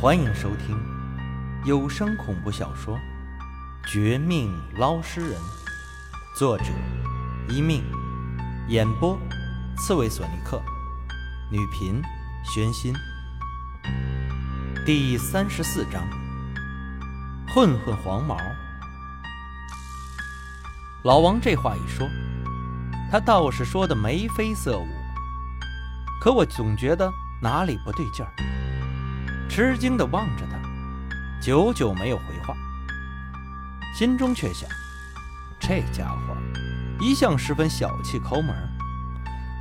欢迎收听有声恐怖小说《绝命捞尸人》，作者一命，演播刺猬索尼克，女频玄心。第三十四章，混混黄毛。老王这话一说，他倒是说的眉飞色舞，可我总觉得哪里不对劲儿。吃惊地望着他，久久没有回话，心中却想：这家伙一向十分小气抠门，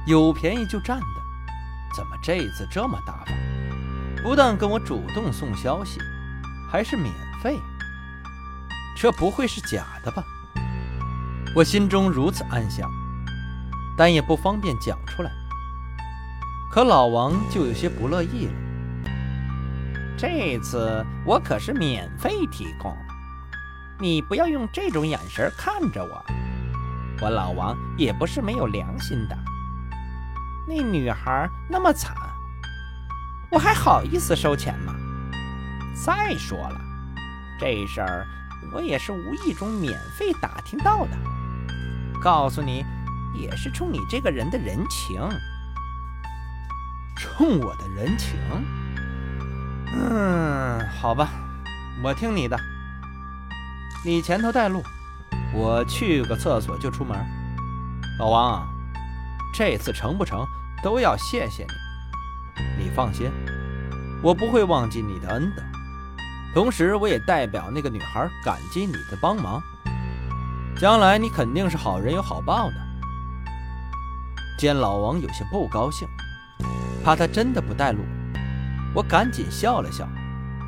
有便宜就占的，怎么这次这么大方？不但跟我主动送消息，还是免费，这不会是假的吧？我心中如此暗想，但也不方便讲出来。可老王就有些不乐意了。这次我可是免费提供，你不要用这种眼神看着我。我老王也不是没有良心的。那女孩那么惨，我还好意思收钱吗？再说了，这事儿我也是无意中免费打听到的。告诉你，也是冲你这个人的人情。冲我的人情？嗯，好吧，我听你的。你前头带路，我去个厕所就出门。老王，这次成不成都要谢谢你。你放心，我不会忘记你的恩的。同时，我也代表那个女孩感激你的帮忙。将来你肯定是好人有好报的。见老王有些不高兴，怕他真的不带路。我赶紧笑了笑，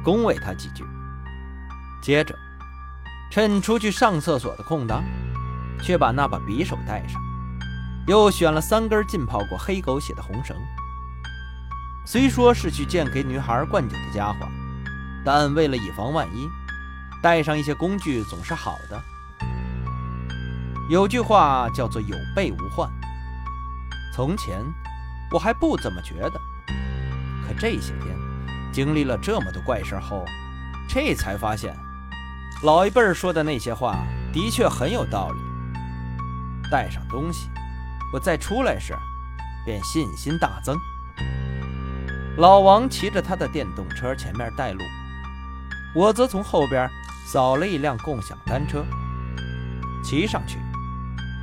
恭维他几句。接着，趁出去上厕所的空档，却把那把匕首带上，又选了三根浸泡过黑狗血的红绳。虽说是去见给女孩灌酒的家伙，但为了以防万一，带上一些工具总是好的。有句话叫做“有备无患”。从前我还不怎么觉得。可这些天经历了这么多怪事后，这才发现，老一辈说的那些话的确很有道理。带上东西，我再出来时，便信心大增。老王骑着他的电动车前面带路，我则从后边扫了一辆共享单车，骑上去，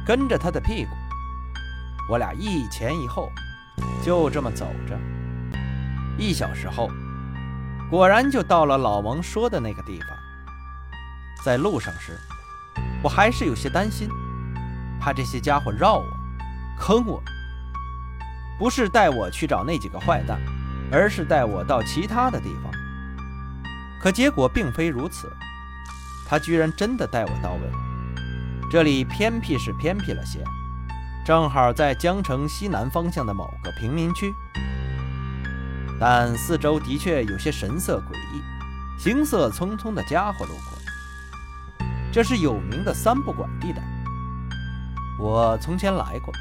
跟着他的屁股。我俩一前一后，就这么走着。一小时后，果然就到了老王说的那个地方。在路上时，我还是有些担心，怕这些家伙绕我、坑我。不是带我去找那几个坏蛋，而是带我到其他的地方。可结果并非如此，他居然真的带我到位。这里偏僻是偏僻了些，正好在江城西南方向的某个贫民区。但四周的确有些神色诡异、行色匆匆的家伙路过。这是有名的三不管地带。我从前来过。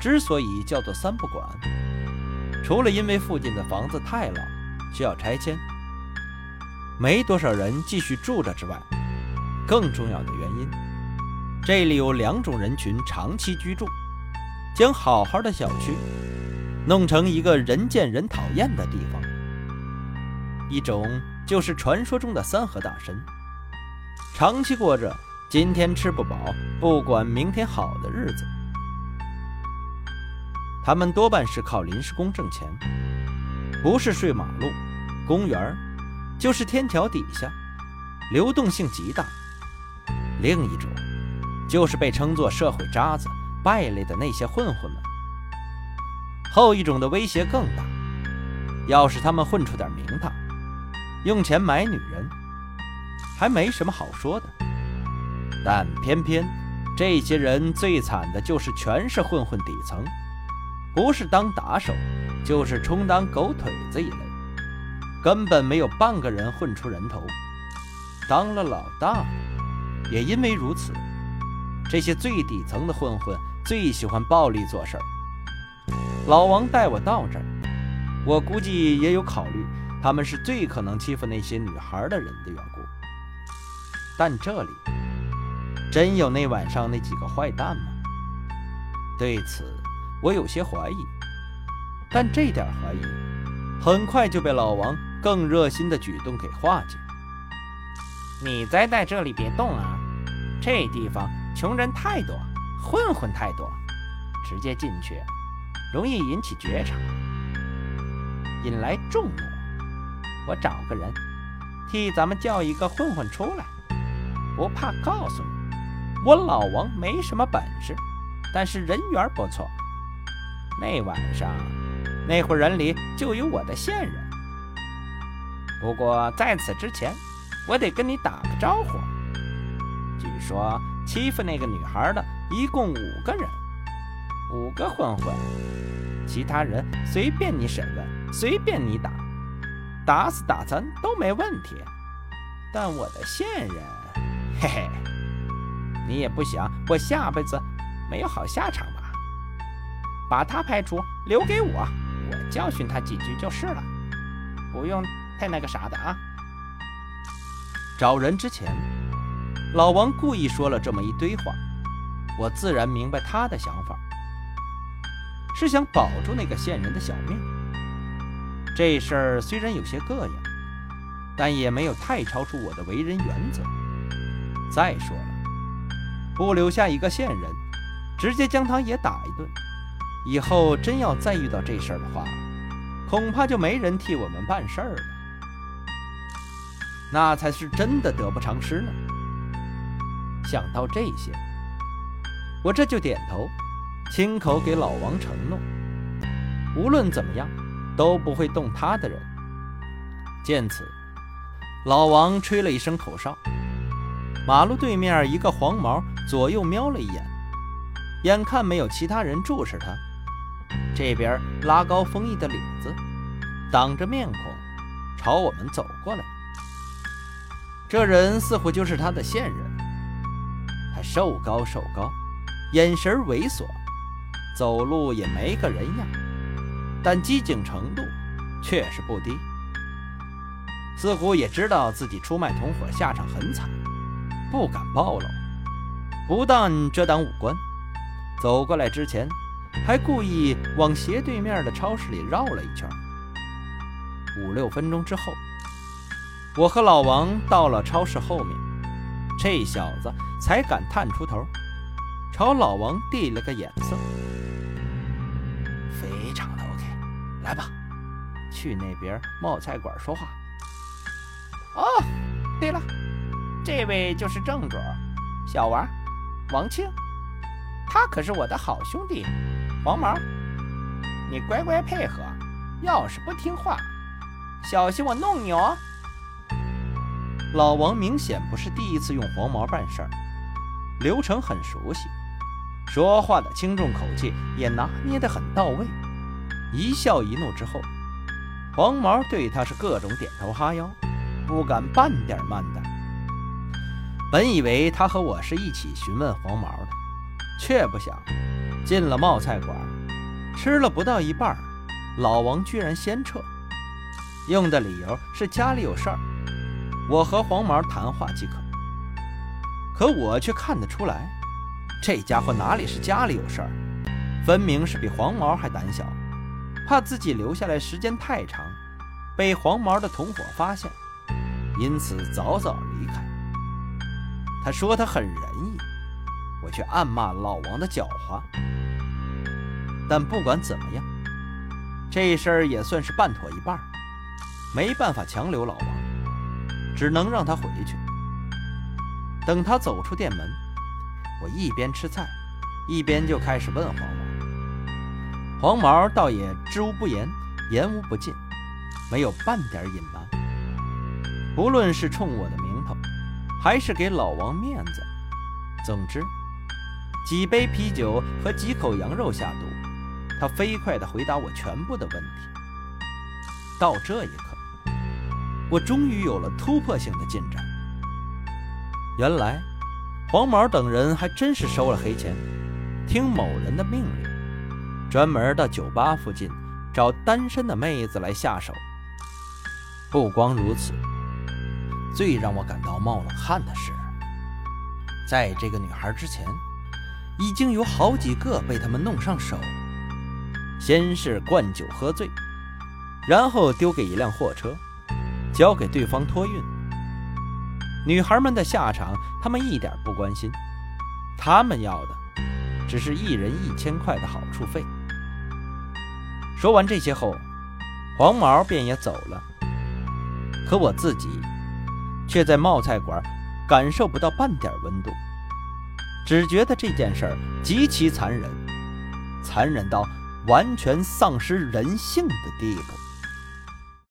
之所以叫做三不管，除了因为附近的房子太老，需要拆迁，没多少人继续住着之外，更重要的原因，这里有两种人群长期居住，将好好的小区。弄成一个人见人讨厌的地方，一种就是传说中的三和大神，长期过着今天吃不饱，不管明天好的日子。他们多半是靠临时工挣钱，不是睡马路、公园，就是天桥底下，流动性极大。另一种，就是被称作社会渣子、败类的那些混混们。后一种的威胁更大，要是他们混出点名堂，用钱买女人，还没什么好说的。但偏偏这些人最惨的就是全是混混底层，不是当打手，就是充当狗腿子一类，根本没有半个人混出人头。当了老大，也因为如此，这些最底层的混混最喜欢暴力做事儿。老王带我到这儿，我估计也有考虑他们是最可能欺负那些女孩的人的缘故。但这里真有那晚上那几个坏蛋吗？对此，我有些怀疑。但这点怀疑很快就被老王更热心的举动给化解。你栽在这里别动啊！这地方穷人太多，混混太多，直接进去容易引起觉察，引来众怒。我找个人替咱们叫一个混混出来，不怕告诉你，我老王没什么本事，但是人缘不错。那晚上。那伙人里就有我的线人，不过在此之前，我得跟你打个招呼。据说欺负那个女孩的一共五个人，五个混混，其他人随便你审问，随便你打，打死打残都没问题。但我的线人，嘿嘿，你也不想我下辈子没有好下场吧？把他排除，留给我。我教训他几句就是了，不用太那个啥的啊。找人之前，老王故意说了这么一堆话，我自然明白他的想法，是想保住那个线人的小命。这事儿虽然有些膈应，但也没有太超出我的为人原则。再说了，不留下一个线人，直接将他也打一顿。以后真要再遇到这事儿的话，恐怕就没人替我们办事儿了，那才是真的得不偿失呢。想到这些，我这就点头，亲口给老王承诺，无论怎么样都不会动他的人。见此，老王吹了一声口哨，马路对面一个黄毛左右瞄了一眼，眼看没有其他人注视他。这边拉高风衣的领子，挡着面孔，朝我们走过来。这人似乎就是他的线人。他瘦高瘦高，眼神猥琐，走路也没个人样，但机警程度却是不低。似乎也知道自己出卖同伙下场很惨，不敢暴露。不但遮挡五官，走过来之前。还故意往斜对面的超市里绕了一圈。五六分钟之后，我和老王到了超市后面，这小子才敢探出头，朝老王递了个眼色。去那边冒菜馆说话。哦，对了，这位就是正主，小王，王庆，他可是我的好兄弟。黄毛，你乖乖配合，要是不听话，小心我弄你哦！老王明显不是第一次用黄毛办事儿，流程很熟悉，说话的轻重口气也拿捏得很到位。一笑一怒之后，黄毛对他是各种点头哈腰，不敢半点慢的。本以为他和我是一起询问黄毛的，却不想。进了冒菜馆，吃了不到一半，老王居然先撤，用的理由是家里有事儿，我和黄毛谈话即可。可我却看得出来，这家伙哪里是家里有事儿，分明是比黄毛还胆小，怕自己留下来时间太长，被黄毛的同伙发现，因此早早离开。他说他很仁义，我却暗骂老王的狡猾。但不管怎么样，这事儿也算是办妥一半，没办法强留老王，只能让他回去。等他走出店门，我一边吃菜，一边就开始问黄毛。黄毛倒也知无不言，言无不尽，没有半点隐瞒。不论是冲我的名头，还是给老王面子，总之，几杯啤酒和几口羊肉下肚。他飞快地回答我全部的问题。到这一刻，我终于有了突破性的进展。原来，黄毛等人还真是收了黑钱，听某人的命令，专门到酒吧附近找单身的妹子来下手。不光如此，最让我感到冒冷汗的是，在这个女孩之前，已经有好几个被他们弄上手。先是灌酒喝醉，然后丢给一辆货车，交给对方托运。女孩们的下场，他们一点不关心，他们要的只是一人一千块的好处费。说完这些后，黄毛便也走了。可我自己却在冒菜馆感受不到半点温度，只觉得这件事儿极其残忍，残忍到完全丧失人性的地步。